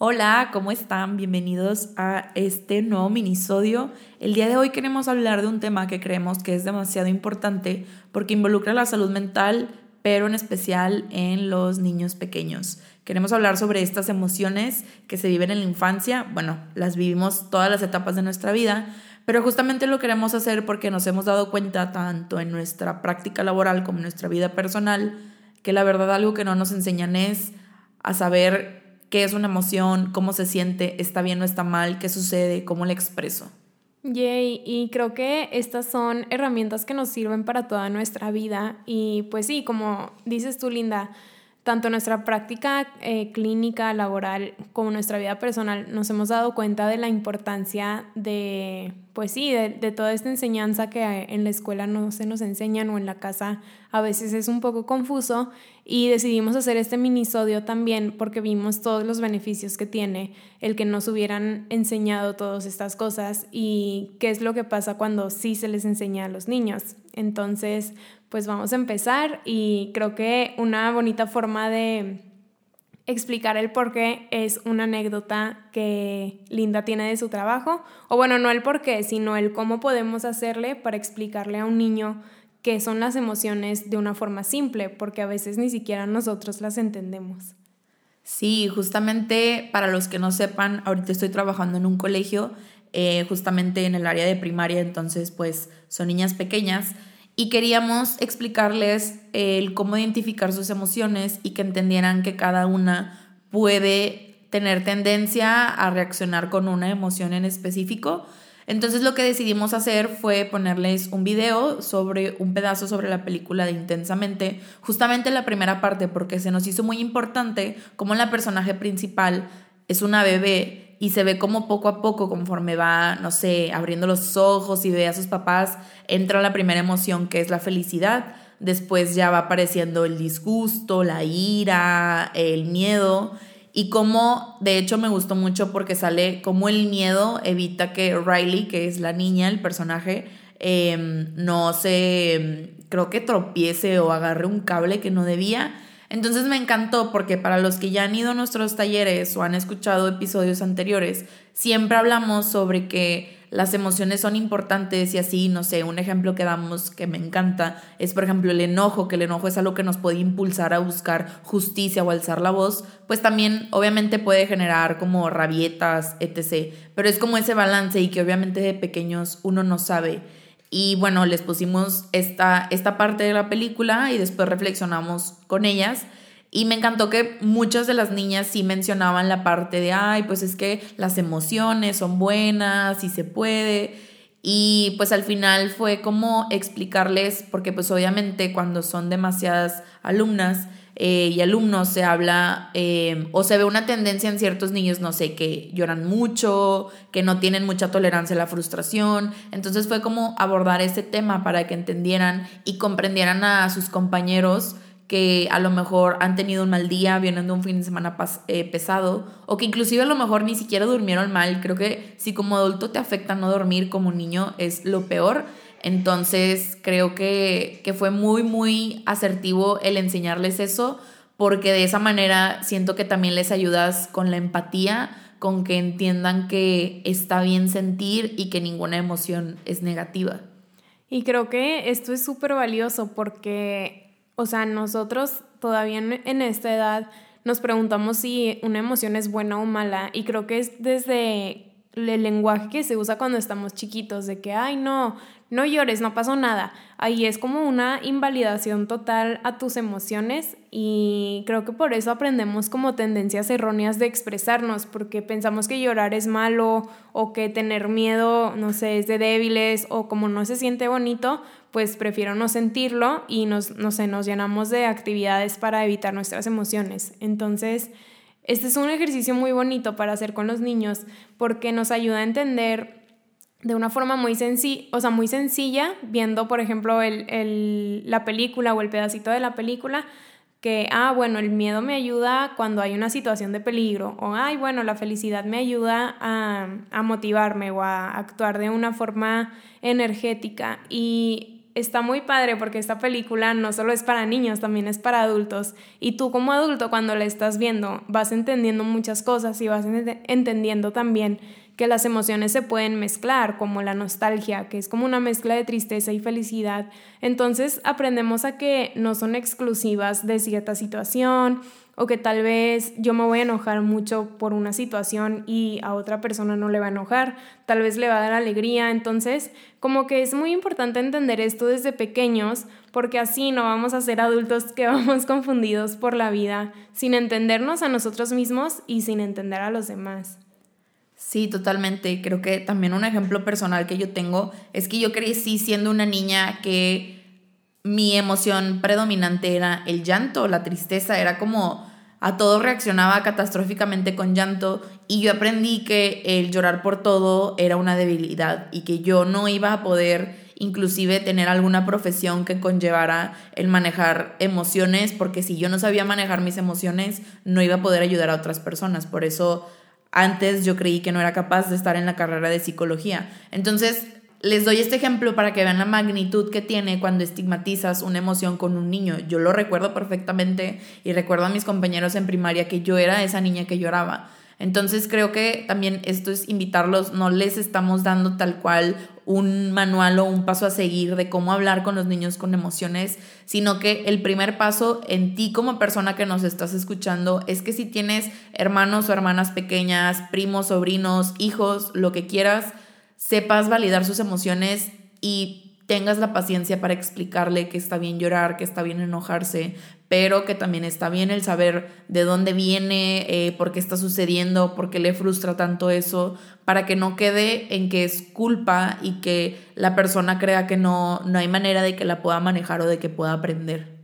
Hola, ¿cómo están? Bienvenidos a este nuevo minisodio. El día de hoy queremos hablar de un tema que creemos que es demasiado importante porque involucra la salud mental, pero en especial en los niños pequeños. Queremos hablar sobre estas emociones que se viven en la infancia. Bueno, las vivimos todas las etapas de nuestra vida, pero justamente lo queremos hacer porque nos hemos dado cuenta tanto en nuestra práctica laboral como en nuestra vida personal que la verdad algo que no nos enseñan es a saber qué es una emoción, cómo se siente, está bien o está mal, qué sucede, cómo le expreso. Yay, y creo que estas son herramientas que nos sirven para toda nuestra vida y pues sí, como dices tú, Linda, tanto nuestra práctica eh, clínica, laboral, como nuestra vida personal, nos hemos dado cuenta de la importancia de, pues sí, de, toda esta enseñanza que en la escuela no se nos enseñan o en la casa a veces es un poco confuso y decidimos hacer este minisodio también porque vimos todos los beneficios que tiene el que nos hubieran enseñado todas estas cosas y qué es lo que pasa cuando sí se les enseña a los niños. Entonces, pues vamos a empezar y creo que una bonita forma de explicar el por qué es una anécdota que Linda tiene de su trabajo, o bueno, no el por qué, sino el cómo podemos hacerle para explicarle a un niño qué son las emociones de una forma simple, porque a veces ni siquiera nosotros las entendemos. Sí, justamente para los que no sepan, ahorita estoy trabajando en un colegio, eh, justamente en el área de primaria, entonces pues son niñas pequeñas y queríamos explicarles el cómo identificar sus emociones y que entendieran que cada una puede tener tendencia a reaccionar con una emoción en específico. Entonces lo que decidimos hacer fue ponerles un video sobre un pedazo sobre la película de Intensamente, justamente la primera parte, porque se nos hizo muy importante cómo la personaje principal es una bebé y se ve como poco a poco, conforme va, no sé, abriendo los ojos y ve a sus papás, entra la primera emoción que es la felicidad. Después ya va apareciendo el disgusto, la ira, el miedo. Y como, de hecho, me gustó mucho porque sale como el miedo evita que Riley, que es la niña, el personaje, em, no se, creo que tropiece o agarre un cable que no debía entonces me encantó porque para los que ya han ido a nuestros talleres o han escuchado episodios anteriores, siempre hablamos sobre que las emociones son importantes y así, no sé, un ejemplo que damos que me encanta es por ejemplo el enojo, que el enojo es algo que nos puede impulsar a buscar justicia o alzar la voz, pues también obviamente puede generar como rabietas, etc. Pero es como ese balance y que obviamente de pequeños uno no sabe. Y bueno, les pusimos esta, esta parte de la película y después reflexionamos con ellas. Y me encantó que muchas de las niñas sí mencionaban la parte de, ay, pues es que las emociones son buenas y se puede. Y pues al final fue como explicarles, porque pues obviamente cuando son demasiadas alumnas, eh, y alumnos se habla eh, o se ve una tendencia en ciertos niños, no sé, que lloran mucho, que no tienen mucha tolerancia a la frustración. Entonces fue como abordar ese tema para que entendieran y comprendieran a sus compañeros que a lo mejor han tenido un mal día, vienen de un fin de semana eh, pesado, o que inclusive a lo mejor ni siquiera durmieron mal. Creo que si como adulto te afecta no dormir, como niño es lo peor. Entonces creo que, fue muy, muy asertivo el enseñarles eso, porque de esa manera siento que también les ayudas con la empatía, con que entiendan que está bien sentir y que ninguna emoción es negativa. Y creo que esto es súper valioso porque, o sea, nosotros todavía en esta edad nos preguntamos si una emoción es buena o mala y creo que es desde el lenguaje que se usa cuando estamos chiquitos, de que, ay, no, no llores, no pasó nada. Ahí es como una invalidación total a tus emociones y creo que por eso aprendemos como tendencias erróneas de expresarnos, porque pensamos que llorar es malo o que tener miedo, no sé, es de débiles o como no se siente bonito, pues prefiero no sentirlo y nos, no sé, nos llenamos de actividades para evitar nuestras emociones. Entonces, este es un ejercicio muy bonito para hacer con los niños porque nos ayuda a entender de una forma muy sencilla, o sea, muy sencilla, viendo, por ejemplo, el, la película o el pedacito de la película, que, ah, bueno, el miedo me ayuda cuando hay una situación de peligro, o, ay, bueno, la felicidad me ayuda a, a motivarme o a actuar de una forma energética. Y está muy padre porque esta película no solo es para niños, también es para adultos. Y tú como adulto cuando la estás viendo vas entendiendo muchas cosas y vas entendiendo también que las emociones se pueden mezclar, como la nostalgia, que es como una mezcla de tristeza y felicidad. Entonces aprendemos a que no son exclusivas de cierta situación o que tal vez yo me voy a enojar mucho por una situación y a otra persona no le va a enojar, tal vez le va a dar alegría, entonces como que es muy importante entender esto desde pequeños porque así no vamos a ser adultos que vamos confundidos por la vida sin entendernos a nosotros mismos y sin entender a los demás. Sí, totalmente. Creo que también un ejemplo personal que yo tengo es que yo crecí siendo una niña que mi emoción predominante era el llanto, la tristeza, era como a todo reaccionaba catastróficamente con llanto y yo aprendí que el llorar por todo era una debilidad y que yo no iba a poder inclusive tener alguna profesión que conllevara el manejar emociones porque si yo no sabía manejar mis emociones no iba a poder ayudar a otras personas. Por eso antes yo creí que no era capaz de estar en la carrera de psicología. Entonces les doy este ejemplo para que vean la magnitud que tiene cuando estigmatizas una emoción con un niño. Yo lo recuerdo perfectamente y recuerdo a mis compañeros en primaria que yo era esa niña que lloraba. Entonces creo que también esto es invitarlos, no les estamos dando tal cual un manual o un paso a seguir de cómo hablar con los niños con emociones, sino que el primer paso en ti como persona que nos estás escuchando es que si tienes hermanos o hermanas pequeñas, primos, sobrinos, hijos, lo que quieras, sepas validar sus emociones y tengas la paciencia para explicarle que está bien llorar, que está bien enojarse, pero que también está bien el saber de dónde viene, eh, por qué está sucediendo, por qué le frustra tanto eso, para que no quede en que es culpa y que la persona crea que no, no hay manera de que la pueda manejar o de que pueda aprender.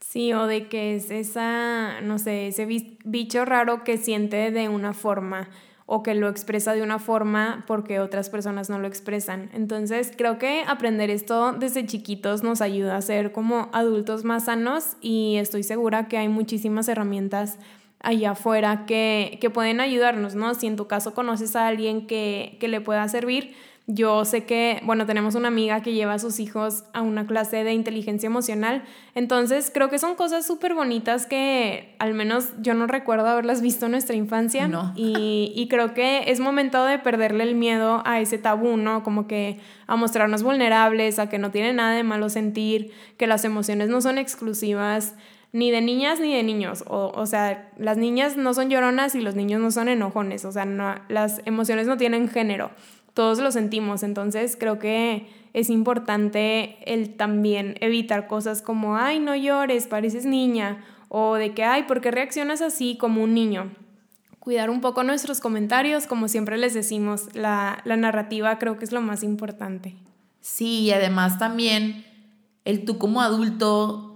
Sí, o de que es esa, no sé, ese bicho raro que siente de una forma o que lo expresa de una forma porque otras personas no lo expresan. Entonces creo que aprender esto desde chiquitos nos ayuda a ser como adultos más sanos y estoy segura que hay muchísimas herramientas allá afuera que, que pueden ayudarnos, ¿no? Si en tu caso conoces a alguien que, que le pueda servir, yo sé que, bueno, tenemos una amiga que lleva a sus hijos a una clase de inteligencia emocional, entonces creo que son cosas súper bonitas que al menos yo no recuerdo haberlas visto en nuestra infancia. No. Y, y creo que es momento de perderle el miedo a ese tabú, ¿no? Como que a mostrarnos vulnerables, a que no tiene nada de malo sentir, que las emociones no son exclusivas ni de niñas ni de niños. O, o, sea, las niñas no son lloronas y los niños no son enojones. O sea, no, las emociones no tienen género todos lo sentimos, entonces creo que es importante el también evitar cosas como, ay, no llores, pareces niña, o de que, ay, ¿por qué reaccionas así como un niño? Cuidar un poco nuestros comentarios, como siempre les decimos, la, la narrativa creo que es lo más importante. Sí, y además también el tú como adulto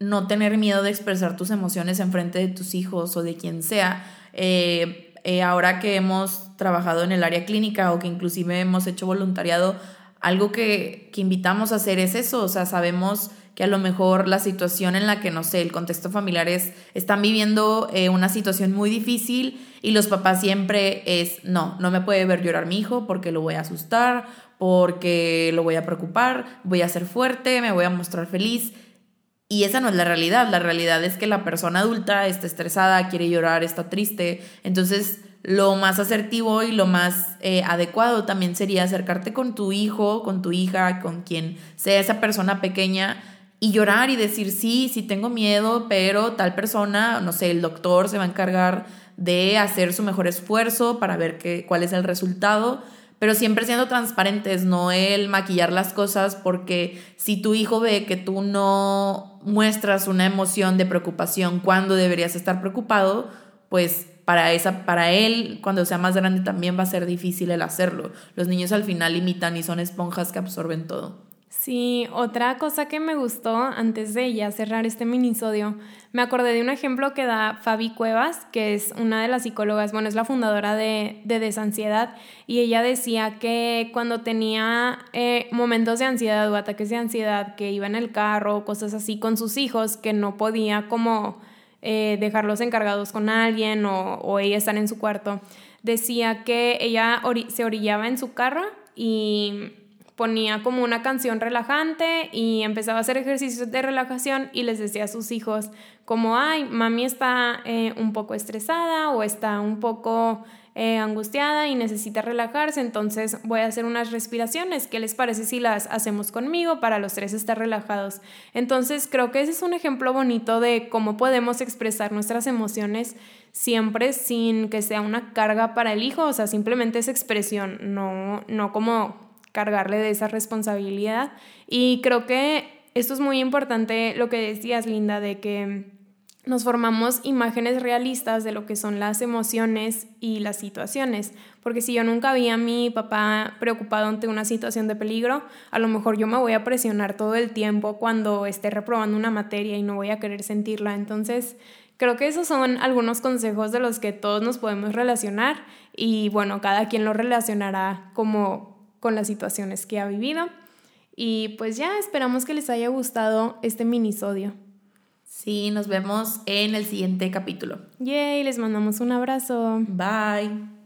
no tener miedo de expresar tus emociones en frente de tus hijos o de quien sea. Eh, eh, ahora que hemos trabajado en el área clínica o que inclusive hemos hecho voluntariado, algo que, que invitamos a hacer es eso, o sea, sabemos que a lo mejor la situación en la que, no sé, el contexto familiar es, están viviendo eh, una situación muy difícil y los papás siempre es, no, no me puede ver llorar mi hijo porque lo voy a asustar, porque lo voy a preocupar, voy a ser fuerte, me voy a mostrar feliz. Y esa no es la realidad. La realidad es que la persona adulta está estresada, quiere llorar, está triste. Entonces, lo más asertivo y lo más eh, adecuado también sería acercarte con tu hijo, con tu hija, con quien sea esa persona pequeña y llorar y decir, sí, sí tengo miedo, pero tal persona, no sé, el doctor se va a encargar de hacer su mejor esfuerzo para ver qué, cuál es el resultado pero siempre siendo transparentes, no el maquillar las cosas, porque si tu hijo ve que tú no muestras una emoción de preocupación cuando deberías estar preocupado, pues para, esa, para él, cuando sea más grande, también va a ser difícil el hacerlo. Los niños al final imitan y son esponjas que absorben todo. Sí, otra cosa que me gustó antes de ya cerrar este minisodio, me acordé de un ejemplo que da Fabi Cuevas, que es una de las psicólogas, bueno, es la fundadora de, de Desansiedad, y ella decía que cuando tenía eh, momentos de ansiedad o ataques de ansiedad, que iba en el carro, cosas así con sus hijos, que no podía como eh, dejarlos encargados con alguien o, o ella estar en su cuarto, decía que ella se orillaba en su carro y ponía como una canción relajante y empezaba a hacer ejercicios de relajación y les decía a sus hijos como, ay, mami está eh, un poco estresada o está un poco eh, angustiada y necesita relajarse, entonces voy a hacer unas respiraciones. ¿Qué les parece si las hacemos conmigo para los tres estar relajados? Entonces creo que ese es un ejemplo bonito de cómo podemos expresar nuestras emociones siempre sin que sea una carga para el hijo, o sea, simplemente es expresión, no, no como cargarle de esa responsabilidad. Y creo que esto es muy importante lo que decías, Linda, de que nos formamos imágenes realistas de lo que son las emociones y las situaciones. Porque si yo nunca vi a mi papá preocupado ante una situación de peligro, a lo mejor yo me voy a presionar todo el tiempo cuando esté reprobando una materia y no voy a querer sentirla. Entonces, creo que esos son algunos consejos de los que todos nos podemos relacionar y bueno, cada quien lo relacionará como con las situaciones que ha vivido. Y pues ya esperamos que les haya gustado este minisodio. Sí, nos vemos en el siguiente capítulo. Yay, les mandamos un abrazo. Bye.